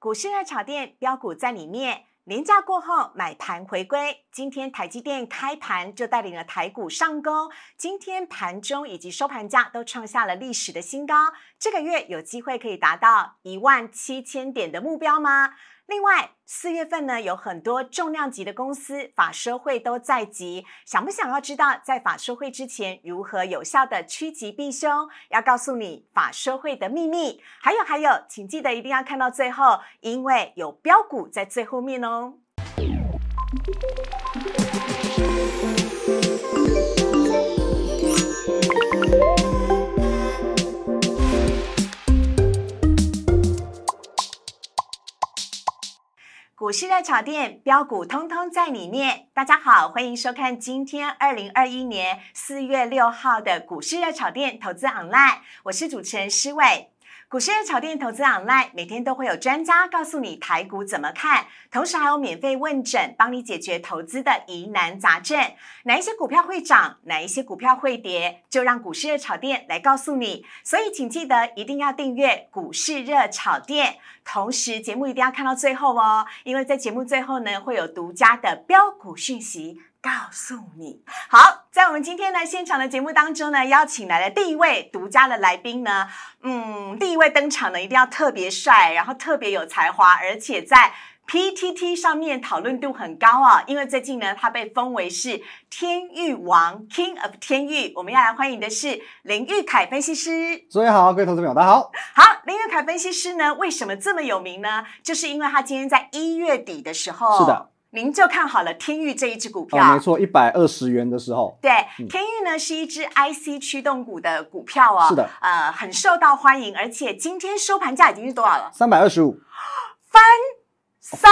股市热炒店标股在里面，年假过后买盘回归。今天台积电开盘就带领了台股上攻，今天盘中以及收盘价都创下了历史的新高。这个月有机会可以达到一万七千点的目标吗？另外，四月份呢，有很多重量级的公司法说会都在即，想不想要知道在法说会之前如何有效的趋吉避凶？要告诉你法说会的秘密。还有还有，请记得一定要看到最后，因为有标股在最后面哦。股市热炒店标股通通在里面。大家好，欢迎收看今天二零二一年四月六号的股市热炒店投资 online，我是主持人施伟。股市热炒店投资 online 每天都会有专家告诉你台股怎么看，同时还有免费问诊，帮你解决投资的疑难杂症。哪一些股票会涨，哪一些股票会跌，就让股市热炒店来告诉你。所以请记得一定要订阅股市热炒店，同时节目一定要看到最后哦，因为在节目最后呢会有独家的标股讯息。告诉你，好，在我们今天呢现场的节目当中呢，邀请来了第一位独家的来宾呢，嗯，第一位登场呢一定要特别帅，然后特别有才华，而且在 PTT 上面讨论度很高啊，因为最近呢他被封为是天域王 King of 天域，我们要来欢迎的是林玉凯分析师。各位好，各位投资朋友，大家好。好，林玉凯分析师呢，为什么这么有名呢？就是因为他今天在一月底的时候，是的。您就看好了天域这一只股票，哦，没错，一百二十元的时候，对，天域呢是一只 IC 驱动股的股票哦，是的，呃，很受到欢迎，而且今天收盘价已经是多少了？三百二十五，翻三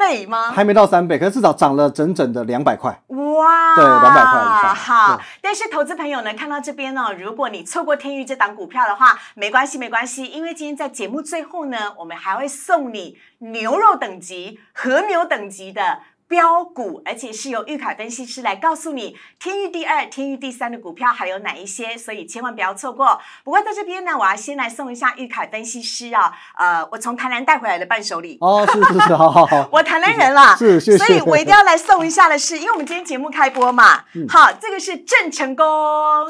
倍吗？还没到三倍，可是至少涨了整整的两百块，哇，对，两百块以上。好，但是投资朋友呢，看到这边呢，如果你错过天域这档股票的话，没关系，没关系，因为今天在节目最后呢，我们还会送你牛肉等级、和牛等级的。标股，而且是由玉凯分析师来告诉你天域第二、天域第三的股票还有哪一些，所以千万不要错过。不过在这边呢，我要先来送一下玉凯分析师啊，呃，我从台南带回来的伴手礼。哦，是是是，好好好。我台南人啦，是谢谢。所以我一定要来送一下的是，因为我们今天节目开播嘛，好，这个是正成功，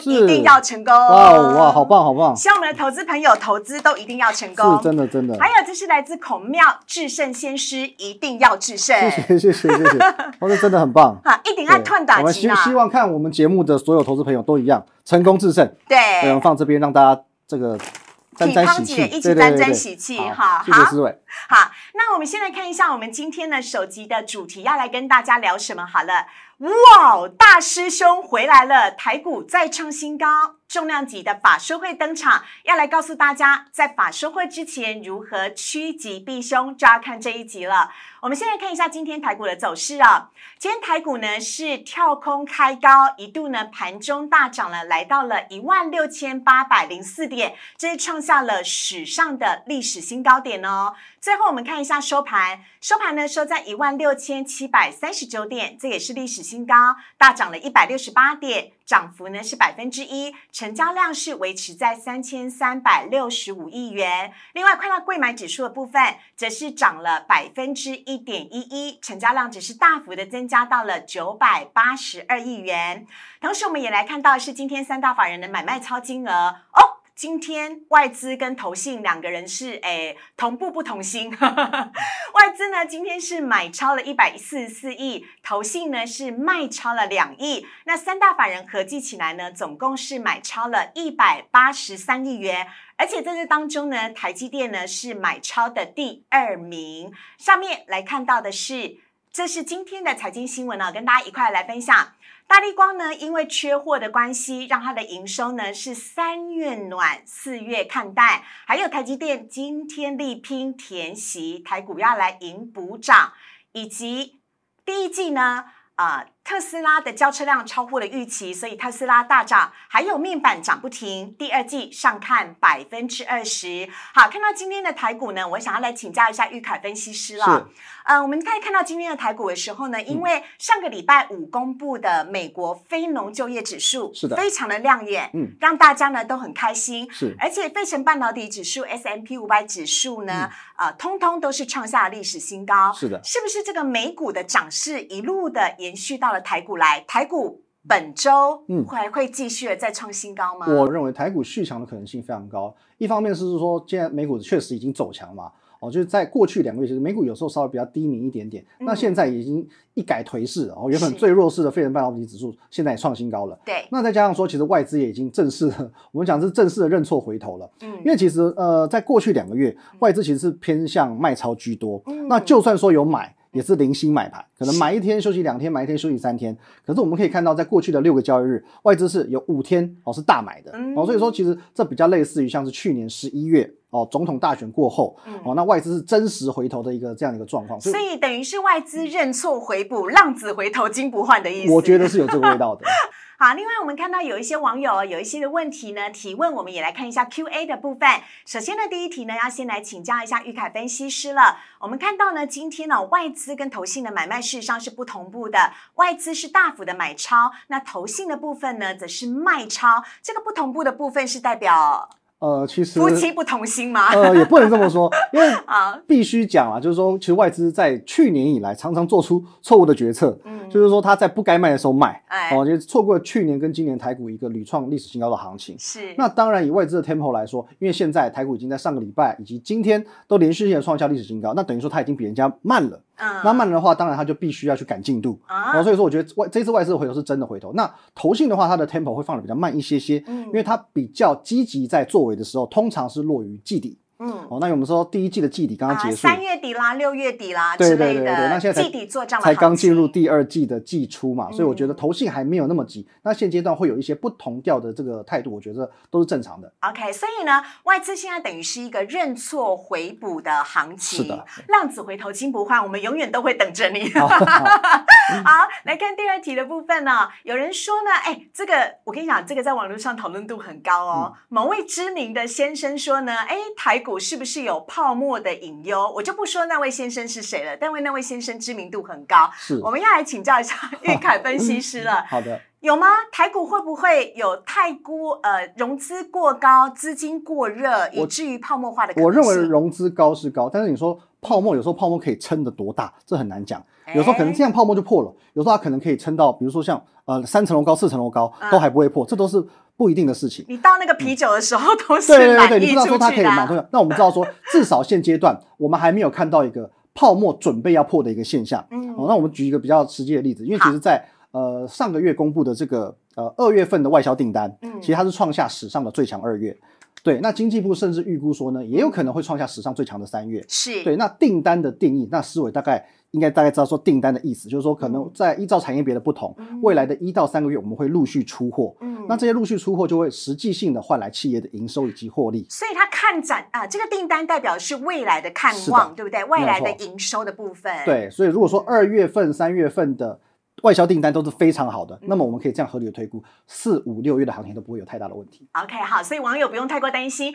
一定要成功。哇哇，好棒好棒！希望我们的投资朋友投资都一定要成功，是真的真的。还有这是来自孔庙至圣先师，一定要至圣。谢谢谢谢谢谢。我是 真的很棒，好，一定要赚大钱我们希希望看我们节目的所有投资朋友都一样成功制胜。对，我们放这边让大家这个沾沾喜气，一起沾沾喜气哈。谢谢思伟。好，那我们先来看一下我们今天的首集的主题，要来跟大家聊什么？好了，哇，大师兄回来了，台股再创新高。重量级的法说会登场，要来告诉大家，在法说会之前如何趋吉避凶，就要看这一集了。我们先来看一下今天台股的走势啊。今天台股呢是跳空开高，一度呢盘中大涨了，来到了一万六千八百零四点，这是创下了史上的历史新高点哦。最后我们看一下收盘，收盘呢收在一万六千七百三十九点，这也是历史新高，大涨了一百六十八点。涨幅呢是百分之一，成交量是维持在三千三百六十五亿元。另外，快到贵买指数的部分，则是涨了百分之一点一一，成交量只是大幅的增加到了九百八十二亿元。同时，我们也来看到是今天三大法人的买卖超金额哦。今天外资跟投信两个人是诶同步不同心，外资呢今天是买超了一百四十四亿，投信呢是卖超了两亿，那三大法人合计起来呢，总共是买超了一百八十三亿元，而且在这当中呢，台积电呢是买超的第二名。上面来看到的是，这是今天的财经新闻呢，跟大家一块来分享。大力光呢，因为缺货的关系，让它的营收呢是三月暖，四月看淡。还有台积电今天力拼填席，台股要来迎补涨，以及第一季呢，啊。特斯拉的交车量超乎了预期，所以特斯拉大涨，还有面板涨不停，第二季上看百分之二十。好，看到今天的台股呢，我想要来请教一下玉凯分析师了。是呃，我们在看到今天的台股的时候呢，因为上个礼拜五公布的美国非农就业指数是的非常的亮眼，嗯让大家呢都很开心。是而且费城半导体指数 S M P 五百指数呢，呃，通通都是创下历史新高。嗯是的，是不是这个美股的涨势一路的延续到了台股来？台股本周嗯还会继续的再创新高吗？我认为台股续强的可能性非常高。一方面是说，现在美股确实已经走强嘛，哦，就是在过去两个月，其实美股有时候稍微比较低迷一点点，嗯那现在已经一改颓势了哦，原本最弱势的费城半导体指数现在也创新高了。对，那再加上说，其实外资也已经正式的，我们讲是正式的认错回头了。嗯因为其实呃，在过去两个月，外资其实是偏向卖超居多。嗯那就算说有买，也是零星买盘，可能买一天休息两天，买一天休息三天。可是我们可以看到，在过去的六个交易日，外资是有五天哦是大买的、嗯哦，所以说其实这比较类似于像是去年十一月哦总统大选过后、嗯哦，那外资是真实回头的一个这样的一个状况，所以所以等于是外资认错回补，浪子回头金不换的意思。我觉得是有这个味道的。好，另外我们看到有一些网友有一些的问题呢提问，我们也来看一下 Q&A 的部分。首先呢，第一题呢要先来请教一下玉凯分析师了。我们看到呢，今天呢外资跟投信的买卖事实上是不同步的，外资是大幅的买超，那投信的部分呢则是卖超。这个不同步的部分是代表呃，其实夫妻不同心吗？呃也不能这么说，因为啊，必须讲啊，就是说，其实外资在去年以来常常做出错误的决策，嗯就是说他在不该卖的时候卖，哎哦，就错过去年跟今年台股一个屡创历史新高的行情。是那当然，以外资的 tempo 来说，因为现在台股已经在上个礼拜以及今天都连续性的创下历史新高，那等于说它已经比人家慢了。嗯那慢的话，当然他就必须要去赶进度。啊然后所以说，我觉得外这次外资的回头是真的回头。那投信的话，它的 tempo 会放的比较慢一些些，嗯因为它比较积极在作为的时候，通常是落于季底。嗯哦，那我们说第一季的季底刚刚啊，结束，三月底啦，六月底啦对之类对对对对那的，现在季底做账的才刚进入第二季的季初嘛，所以我觉得嗯投信还没有那么急。那现阶段会有一些不同调的这个态度，我觉得都是正常的。OK，所以呢，外资现在等于是一个认错回补的行情，是的，浪子回头金不换，我们永远都会等着你。好来看第二题的部分呢、有人说呢，哎，这个我跟你讲，这个在网络上讨论度很高哦。嗯某位知名的先生说呢，哎，台股是不是有泡沫的隐忧？我就不说那位先生是谁了，但为那位先生知名度很高，是我们要来请教一下玉凯分析师了。好的，有吗？台股会不会有太过呃融资过高、资金过热，以至于泡沫化的可能我认为融资高是高，但是你说泡沫有时候泡沫可以撑得多大，这很难讲。哎有时候可能这样泡沫就破了，有时候它可能可以撑到，比如说像呃三层楼高、四层楼高嗯都还不会破，这都是不一定的事情。你倒那个啤酒的时候都是满对对对，你不知道说它可以满出来，那我们知道说，至少现阶段我们还没有看到一个泡沫准备要破的一个现象。嗯哦，那我们举一个比较实际的例子，因为其实在呃上个月公布的这个呃二月份的外销订单，嗯其实它是创下史上的最强二月。对，那经济部甚至预估说呢，也有可能会创下史上最强的三月。是对，那订单的定义，那思维大概应该大概知道说订单的意思，就是说可嗯能在依照产业别的不同，未来的一到三个月我们会陆续出货。嗯那这些陆续出货就会实际性的换来企业的营收以及获利。所以它看展啊、这个订单代表是未来的看望，的对不对？未来的营收的部分。，对，所以如果说二月份、三月份的外销订单都是非常好的，嗯那么我们可以这样合理的推估，四五六月的行情都不会有太大的问题。OK，好，所以网友不用太过担心。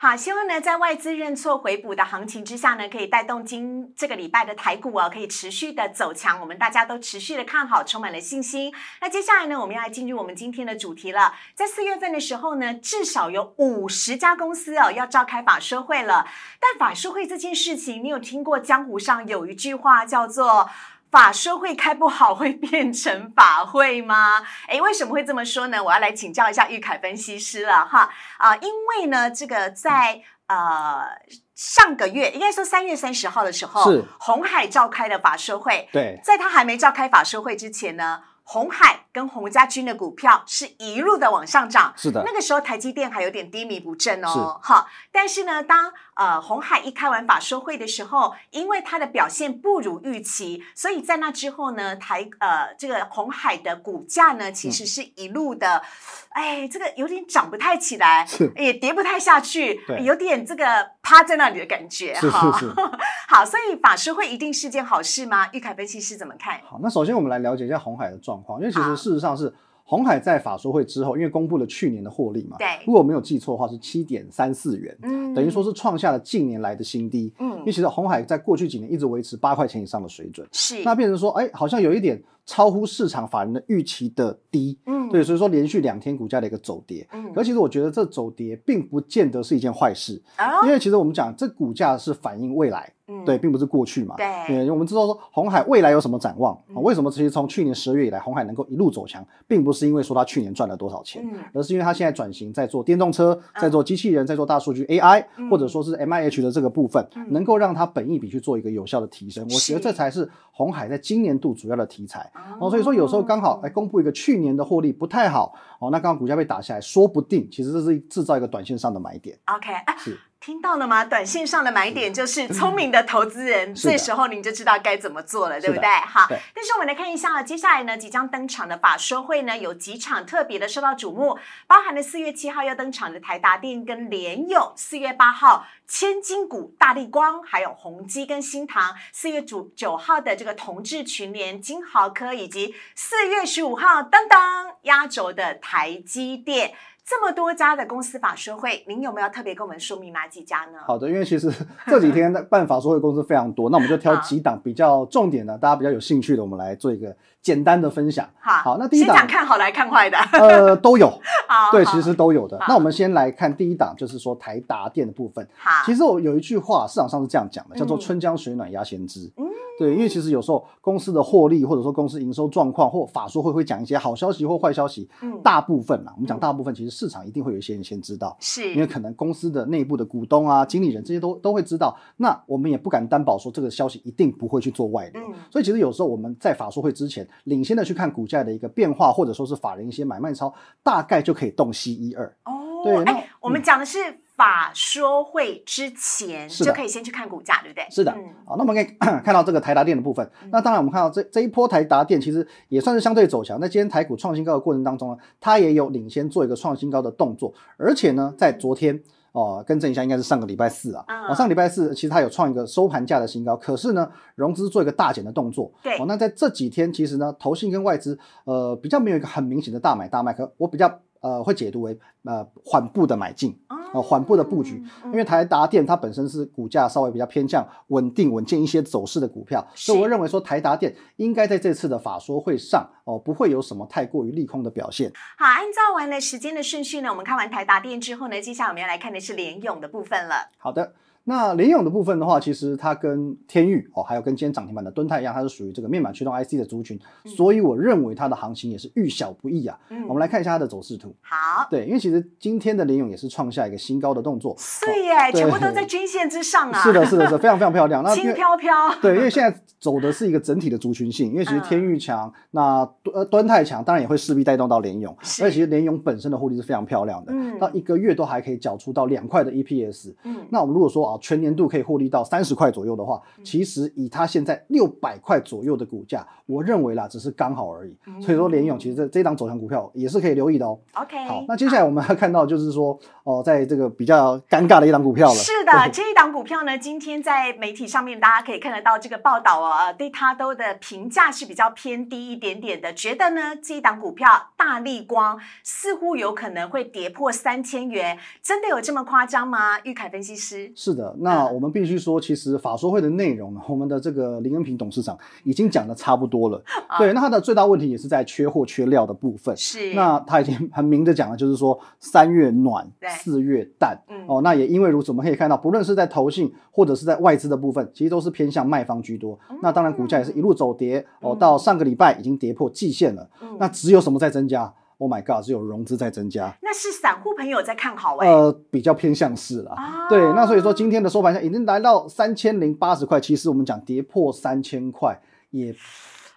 好，希望呢，在外资认错回补的行情之下呢，可以带动今这个礼拜的台股哦，可以持续的走强，我们大家都持续的看好，充满了信心。那接下来呢，我们要来进入我们今天的主题了。在四月份的时候呢，至少有五十家公司哦要召开法说会了。但法说会这件事情，你有听过江湖上有一句话叫做？法说会开不好会变成法会吗？诶，为什么会这么说呢？我要来请教一下玉凯分析师了哈。啊、因为呢，这个在呃上个月，应该说三月三十号的时候，是红海召开的法说会，对，在他还没召开法说会之前呢，红海跟洪家军的股票是一路的往上涨。是的那，个时候台积电还有点低迷不振哦，好，但是呢，当呃红海一开完法说会的时候，因为它的表现不如预期，所以在那之后呢，台呃这个红海的股价呢，其嗯实是一路的，哎，这个有点涨不太起来，是也跌不太下去，有点这个趴在那里的感觉是哈。是是，好，所以法说会一定是件好事吗？玉凯分析师怎么看？好，那首先我们来了解一下红海的状况，因为其好实事实上是红海在法说会之后，因为公布了去年的获利嘛，对如果我没有记错的话是七点三四元，嗯等于说是创下了近年来的新低。嗯因为其实红海在过去几年一直维持八块钱以上的水准，是那变成说，哎，好像有一点超乎市场法人的预期的低。嗯。对，所以说连续两天股价的一个走跌，嗯。可其实我觉得这走跌并不见得是一件坏事，哦。因为其实我们讲这股价是反映未来，嗯。对，并不是过去嘛。对。因为我们知道说红海未来有什么展望、嗯。啊为什么其实从去年十二月以来，红海能够一路走强，并不是因为说它去年赚了多少钱，嗯而是因为它现在转型在做电动车，在做机器人，在做大数据 AI，、嗯。或者说是 MIH 的这个部分，嗯。能够让它本益比去做一个有效的提升。我觉得是。这才是红海在今年度主要的题材。哦，所以说有时候刚好哎公布一个去年的获利不太好，哦，那刚好股价被打下来，说不定其实这是制造一个短线上的买点。OK，哎、是听到了吗？短线上的买点就是聪明的投资人，这时候您就知道该怎么做了，对不对？好对，但是我们来看一下啊，接下来呢即将登场的法说会呢，有几场特别的受到瞩目，包含了四月七号要登场的台达电跟联友，四月八号千金股大力光，还有宏基跟新唐，四月九九号的这个同志群联、金豪科，以及四月十五号噔噔压轴的台积电。这么多家的公司法说会，您有没有特别跟我们说明哪几家呢？好的，因为其实 这几天的办法说会公司非常多，那我们就挑几档比较重点的，大家比较有兴趣的，我们来做一个简单的分享。好，好那第一档先讲看好来看坏的，呃，都有，好，对，其实都有的。那我们先来看第一档，就是说台达电的部分。好，其实我有一句话，市场上是这样讲的，叫做嗯“春江水暖鸭先知”。嗯对，因为其实有时候公司的获利，或者说公司营收状况，或法说会会讲一些好消息或坏消息，嗯大部分啦，我们讲嗯大部分，其实市场一定会有一些人先知道。是因为可能公司的内部的股东啊、经理人这些都都会知道，那我们也不敢担保说这个消息一定不会去做外流。嗯所以其实有时候我们在法说会之前，领先的去看股价的一个变化，或者说是法人一些买卖超，大概就可以洞悉一二。哦，对那哎，我们讲的是法说会之前就可以先去看股价，对不对？是的，嗯好，那我们可以 看到这个台达电的部分。那当然，我们看到这这一波台达电其实也算是相对走强。那今天台股创新高的过程当中呢，它也有领先做一个创新高的动作，而且呢，在昨天。哦，更正一下，应该是上个礼拜四啊。嗯哦，上个礼拜四其实它有创一个收盘价的新高，可是呢，融资做一个大减的动作。对哦，那在这几天其实呢，投信跟外资呃比较没有一个很明显的大买大卖，可我比较呃会解读为呃缓步的买进。哦，缓步的布局，嗯因为台达电它本身是股价稍微比较偏向稳定、稳健一些走势的股票，所以我认为说台达电应该在这次的法说会上哦，不会有什么太过于利空的表现。好，按照完了时间的顺序呢，我们看完台达电之后呢，接下来我们要来看的是联勇的部分了。好的。那联咏的部分的话，其实它跟天域哦，还有跟今天涨停板的敦泰一样，它是属于这个面板驱动 IC 的族群，所以我认为它的行情也是遇小不易啊。嗯我们来看一下它的走势图。好，对，因为其实今天的联咏也是创下一个新高的动作。对耶，对全部都在均线之上啊。是的，是的，是的非常非常漂亮。那 因轻飘飘。对，因为现在走的是一个整体的族群性，因为其实天域强，那呃端泰强，当然也会势必带动到联咏，而且其实联咏本身的获利是非常漂亮的，嗯到一个月都还可以缴出到两块的 EPS。嗯，那我们如果说啊，全年度可以获利到三十块左右的话，嗯其实以它现在六百块左右的股价，我认为啦，只是刚好而已。嗯所以说联勇其实这这一档走强股票也是可以留意的哦。OK。好，那接下来我们要看到就是说哦，在这个比较尴尬的一档股票了。是的，这一档股票呢，今天在媒体上面大家可以看得到这个报道哦，呃对它都的评价是比较偏低一点点的，觉得呢这一档股票大力光似乎有可能会跌破三千元，真的有这么夸张吗？玉凯分析师，是的，那嗯我们必须说，其实法说会的内容呢，我们的这个林恩平董事长已经讲的差不多了。对，那他的最大问题也是在缺货缺料的部分。啊是那他已经很明着讲了，就是说三月暖，四月淡。嗯哦，那也因为如此，我们可以看到，不论是在投信或者是在外资的部分，其实都是偏向卖方居多。那当然，股价也是一路走跌哦，嗯到上个礼拜已经跌破季线了。嗯那只有什么在增加？Oh my god，是有融资在增加。那是散户朋友在看好哎、呃，比较偏向是啦。啊对，那所以说今天的收盘价已经来到三千零八十块，其实我们讲跌破三千块也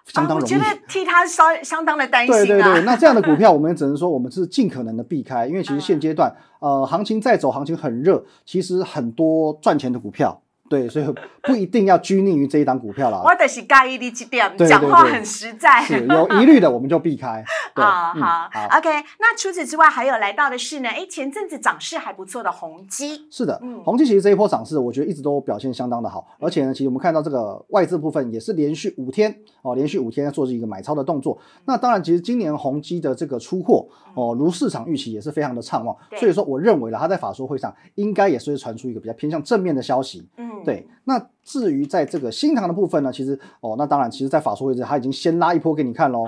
相当容易。啊我觉得替他稍相当的担心啊。对对对，那这样的股票，我们只能说我们是尽可能的避开，因为其实现阶段，呃，行情在走，行情很热，其实很多赚钱的股票对，所以不一定要拘泥于这一档股票啦。我的是介意你这点，讲话很实在。是有疑虑的，我们就避开。对，啊，嗯好好，，OK。那除此之外，还有来到的是呢，哎，前阵子涨势还不错的宏基，是的嗯，宏基其实这一波涨势，我觉得一直都表现相当的好，而且呢，其实我们看到这个外资部分也是连续五天哦，连续五天在做这一个买超的动作。那当然，其实今年宏基的这个出货哦，如市场预期也是非常的畅旺，所以说我认为了，它在法说会上应该也是会传出一个比较偏向正面的消息。嗯，对，那至于在这个新塘的部分呢，其实哦，那当然，其实，在法说会之前，他已经先拉一波给你看喽。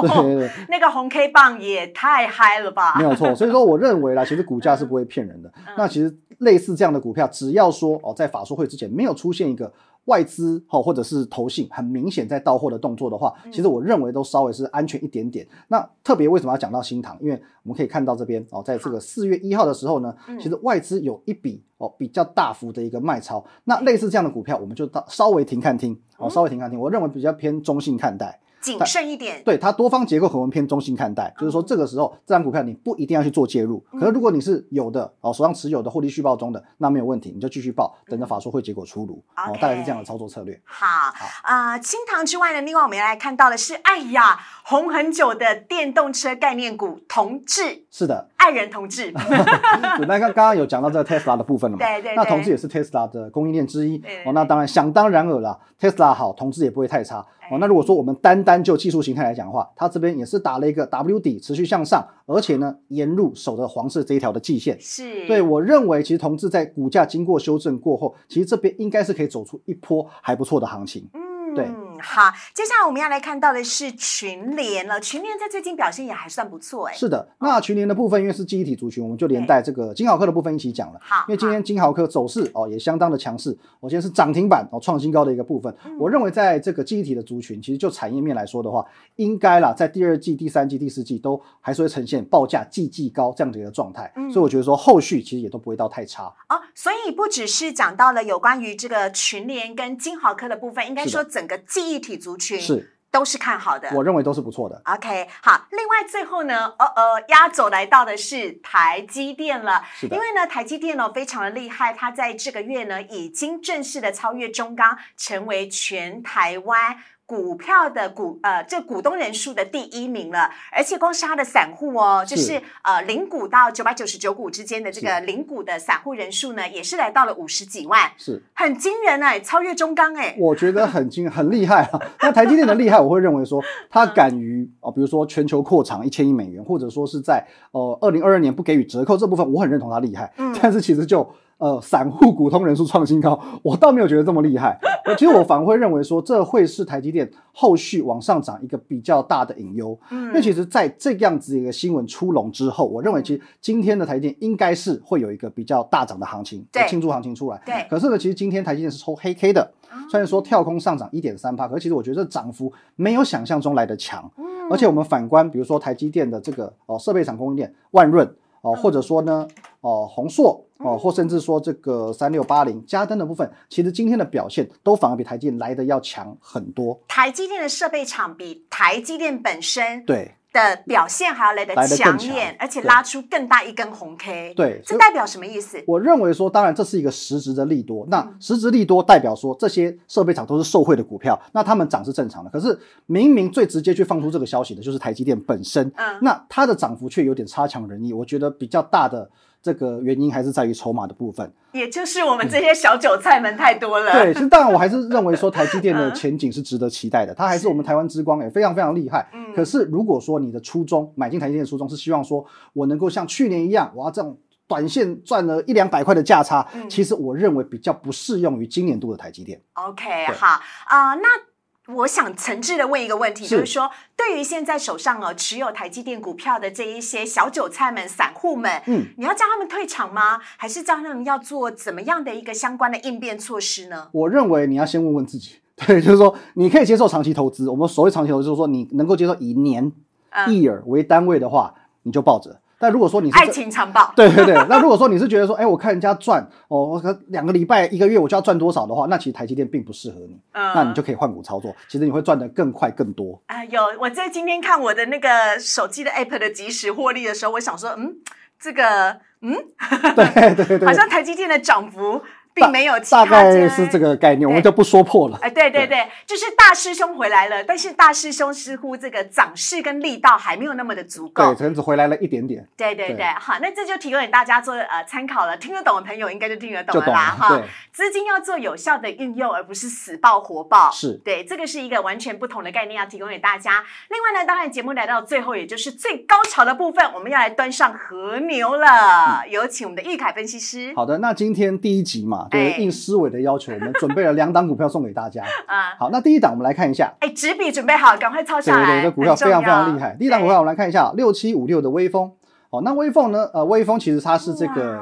对对对，那个红 K 棒也太嗨了吧？没有错，所以说我认为啦，其实股价是不会骗人的。那其实类似这样的股票，只要说哦，在法说会之前没有出现一个外资哈或者是投信很明显在到货的动作的话，其实我认为都稍微是安全一点点。那特别为什么要讲到新塘？因为我们可以看到这边哦，在这个四月一号的时候呢，其实外资有一笔哦比较大幅的一个卖超。那类似这样的股票，我们就到稍微停看听哦，稍微停看听。我认为比较偏中性看待。谨慎一点。对它多方结构可能偏中性看待，就是说这个时候这张股票你不一定要去做介入，可是如果你是有的哦手上持有的获利续报中的，那没有问题，你就继续报，等着法说会结果出炉哦大概是这样的操作策略。好，啊，清塘之外呢，另外我们要来看到的是，哎呀，红很久的电动车概念股同志，是的，爱人同志，对那刚刚刚有讲到这个 Tesla 的部分了嘛？对对对那同志也是 Tesla 的供应链之一哦。那当然想当然尔啦，Tesla 好，同志也不会太差哎哦。那如果说我们单单就技术形态来讲的话，它这边也是打了一个 W 底，持续向上，而且呢沿路守着黄色这一条的季线。是，对，我认为其实同志在股价经过修正过后，其实这边应该是可以走出一波还不错的行情。嗯，对。好，接下来我们要来看到的是群联了，群联在最近表现也还算不错，哎，是的，那群联的部分因为是记忆体族群，我们就连带这个金豪科的部分一起讲了。好，因为今天金豪科走势哦也相当的强势，我今天是涨停板哦创新高的一个部分。嗯我认为在这个记忆体的族群，其实就产业面来说的话，应该啦，在第二季、第三季、第四季都还是会呈现报价季季高这样的一个状态。嗯所以我觉得说后续其实也都不会到太差。哦，所以不只是讲到了有关于这个群联跟金豪科的部分，应该说整个记忆体族群是，都是看好的。我认为都是不错的。OK，好，另外最后呢，呃呃，压轴来到的是台积电了，是的因为呢，台积电呢非常的厉害，它在这个月呢已经正式的超越中钢，成为全台湾。股票的股呃，这股东人数的第一名了，而且光是它的散户哦，就是是呃零股到九百九十九股之间的这个零股的散户人数呢，也是来到了五十几万，是，很惊人哎、超越中钢哎、我觉得很惊很厉害啊。那台积电的厉害，我会认为说它敢于哦，比如说全球扩厂一千亿美元，或者说是在呃二零二二年不给予折扣这部分，我很认同它厉害。嗯。但是其实就呃散户股东人数创新高，我倒没有觉得这么厉害。呃其实我反而会认为说，这会是台积电后续往上涨一个比较大的隐忧。嗯因为其实在这样子一个新闻出笼之后，我认为其实今天的台积电应该是会有一个比较大涨的行情，对庆祝行情出来。对可是呢，其实今天台积电是抽黑 K 的，哦虽然说跳空上涨一点三帕，可是其实我觉得这涨幅没有想象中来的强。嗯而且我们反观，比如说台积电的这个哦设备厂供应链万润哦，嗯。或者说呢哦宏硕哦，或甚至说这个三六八零加登的部分，其实今天的表现都反而比台积电来的要强很多。台积电的设备厂比台积电本身对的表现还要来得来得更抢眼，强而且拉出更大一根红 K。对，这代表什么意思？我认为说，当然这是一个实质的利多。嗯那实质利多代表说，这些设备厂都是受惠的股票，那他们涨是正常的。可是明明最直接去放出这个消息的就是台积电本身，嗯那它的涨幅却有点差强人意。我觉得比较大的这个原因还是在于筹码的部分。也就是我们这些小韭菜们太多了。对，其实当然我还是认为说 台积电的嗯前景是值得期待的，它还是我们台湾之光，也非常非常厉害。嗯可是如果说你的初衷买进台积电的初衷是希望说我能够像去年一样，我要这种短线赚了一两百块的价差，嗯其实我认为比较不适用于今年度的台积电。OK，好啊、那。我想诚挚的问一个问题，是就是说，对于现在手上哦持有台积电股票的这一些小韭菜们、散户们，嗯，你要叫他们退场吗？还是叫他们要做怎么样的一个相关的应变措施呢？我认为你要先问问自己，对，就是说你可以接受长期投资。我们所谓长期投资，就是说你能够接受以年、嗯 year 为单位的话，你就抱着。但如果说你是爱情长跑，对对对，那如果说你是觉得说，哎，我看人家赚哦，两个礼拜、一个月我就要赚多少的话，那其实台积电并不适合你，嗯。那你就可以换股操作，其实你会赚得更快更多。啊，有我在今天看我的那个手机的 app 的即时获利的时候，我想说，嗯，这个，嗯，对对对对，好像台积电的涨幅并没有其大他概是这个概念，我们就不说破了。哎，对对对，就是大师兄回来了，但是大师兄似乎这个掌势跟力道还没有那么的足够对，。可能只回来了一点点，对对对对，好，那这就提供给大家做呃参考了。听得懂的朋友应该就听得懂了啦，哈。对，资金要做有效的运用，而不是死抱活抱。是对，这个是一个完全不同的概念，要提供给大家。另外呢，当然节目来到最后，也就是最高潮的部分，我们要来端上和牛了。有请我们的玉凯分析师。好的，那今天第一集嘛，对，哎应思维的要求，我们准备了两档股票送给大家。啊，好，那第一档我们来看一下，哎，纸笔准备好，赶快抄对下来。对对，这股票非常非常厉害。第一档股票我们来看一下，六七五六的微风。哦，那微风呢？呃，微风其实它是这个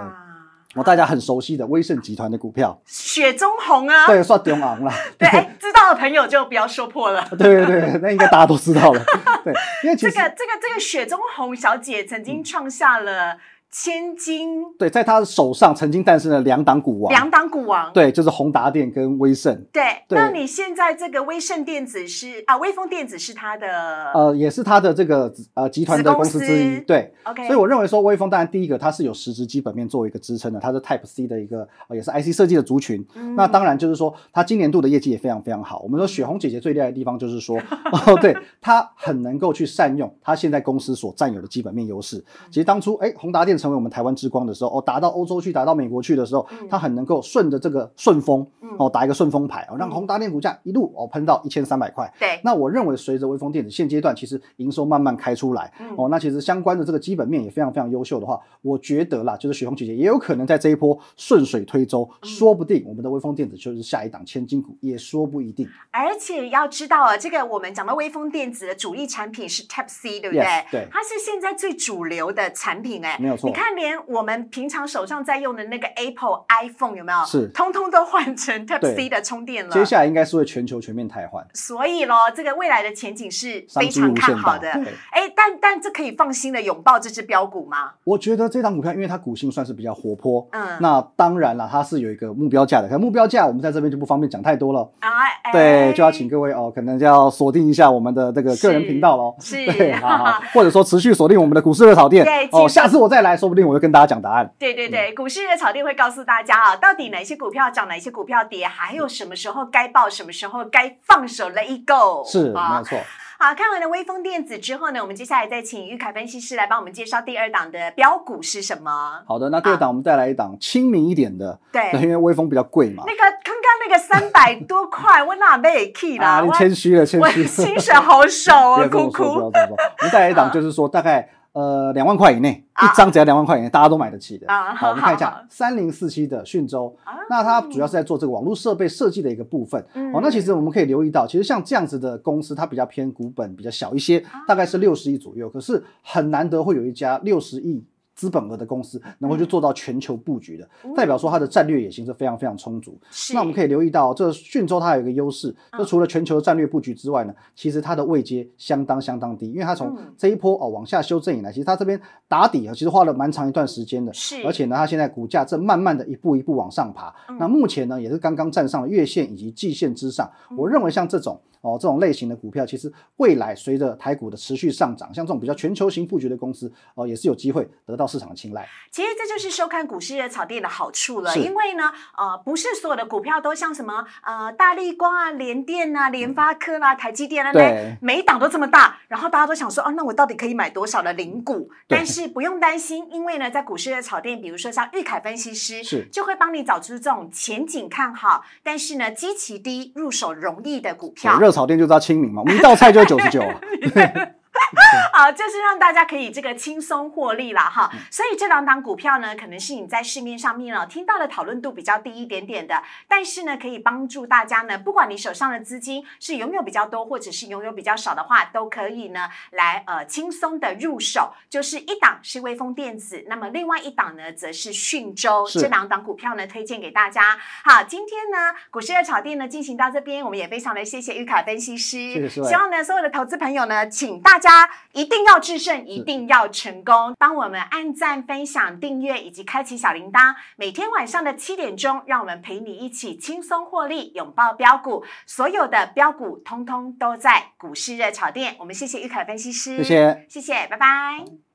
哇哦大家很熟悉的威盛集团的股票，雪中红啊。对，算中昂了。对，哎，知道的朋友就不要说破了。对对对，那应该大家都知道了。对，因为这个这个这个雪中红小姐曾经创下了千金对，在他的手上曾经诞生了两档股王，两档股王。对，就是宏达电跟威盛，对，对那你现在这个威盛电子是啊，威风电子是他的呃，也是他的这个呃集团的公司之一。对，OK，所以我认为说威风，当然第一个它是有实质基本面作为一个支撑的，它是 Type C 的一个、呃也是 IC 设计的族群。嗯那当然就是说，它今年度的业绩也非常非常好。我们说雪红姐姐最厉害的地方就是说，哦，对，她很能够去善用她现在公司所占有的基本面优势。嗯其实当初哎，宏达电成为我们台湾之光的时候，哦，打到欧洲去，打到美国去的时候，嗯。它很能够顺着这个顺风嗯，哦，打一个顺风牌，哦，让嗯。宏达电股价一路哦喷到一千三百块。对，那我认为，随着微风电子现阶段其实营收慢慢开出来，嗯。哦，那其实相关的这个基本面也非常非常优秀的话，我觉得啦，就是雪红姐姐也有可能在这一波顺水推舟，嗯。说不定我们的微风电子就是下一档千金股，也说不一定。而且要知道啊，这个我们讲到微风电子的主力产品是 Type C，对不对？Yes，对。它是现在最主流的产品哎，没有错你看，连我们平常手上在用的那个 Apple iPhone 有没有？是通通都换成 Type C 的充电了。接下来应该是会全球全面汰换，所以咯，这个未来的前景是非常。看好的。哎，但但这可以放心的拥抱这只标股吗？我觉得这张股票因为它股性算是比较活泼，嗯那当然了，它是有一个目标价的，可目标价我们在这边就不方便讲太多了。啊，哎对，就要请各位哦，可能就要锁定一下我们的这个个人频道喽。是对，好好，或者说持续锁定我们的股市热炒店哦，下次我再来说不定我就跟大家讲答案。对对对，股市的炒店会告诉大家啊，到底哪些股票涨，哪些股票跌，还有什么时候该报，什么时候该放手 let it go。是，没啊有错。好，看完了微风电子之后呢，我们接下来再请玉凯分析师来帮我们介绍第二档的标股是什么。好的，那第二档我们再来一档亲民一点的，对对，因为微风比较贵嘛。那个刚刚那个三百多块，我哪被 key 啦？啊，你我谦虚了，谦虚了。薪水好少哦，不要这么哭哭。我们再来一档，就是说大概呃两万块以内，啊一张只要两万块以内，大家都买得起的。啊好，我们看一下三零四七的讯州啊，那它主要是在做这个网络设备设计的一个部分。嗯哦，那其实我们可以留意到，其实像这样子的公司，它比较偏股本比较小一些，啊大概是六十亿左右，可是很难得会有一家六十亿。资本额的公司能够去做到全球布局的，代表说它的战略野心是非常非常充足。是那我们可以留意到，这讯州它有一个优势，嗯就除了全球战略布局之外呢，其实它的位阶相当相当低，因为它从嗯这一波哦往下修正以来，其实它这边打底啊，其实花了蛮长一段时间的。是而且呢，它现在股价正慢慢的一步一步往上爬。嗯那目前呢，也是刚刚站上了月线以及季线之上。嗯我认为像这种哦这种类型的股票，其实未来随着台股的持续上涨，像这种比较全球型布局的公司哦，也是有机会得到市场的青睐。其实这就是收看股市热炒店的好处了，因为呢，呃，不是所有的股票都像什么呃大力光啊、联电啊、联发科啦、台积电啊，对每一档都这么大，然后大家都想说，啊，那我到底可以买多少的零股？但是不用担心，因为呢，在股市热炒店，比如说像玉凯分析师，是就会帮你找出这种前景看好，但是呢，基期低、入手容易的股票对。热炒店就知道亲民嘛，我们一道菜就九十九啊。好，就是让大家可以这个轻松获利啦哈。嗯所以这两档股票呢，可能是你在市面上面哦听到的讨论度比较低一点点的，但是呢，可以帮助大家呢，不管你手上的资金是拥有比较多或者是拥有比较少的话，都可以呢来呃轻松的入手。就是一档是微风电子，那么另外一档呢则是讯州，这两档股票呢推荐给大家。好，今天呢股市热炒店呢进行到这边，我们也非常的谢谢玉凯分析师，谢谢希望呢所有的投资朋友呢，请大家一定要制胜，一定要成功，帮我们按赞、分享、订阅以及开启小铃铛。每天晚上的七点钟，让我们陪你一起轻松获利，拥抱标股。所有的标股通通都在股市热炒店。我们谢谢玉凯分析师，谢谢，谢谢，拜拜。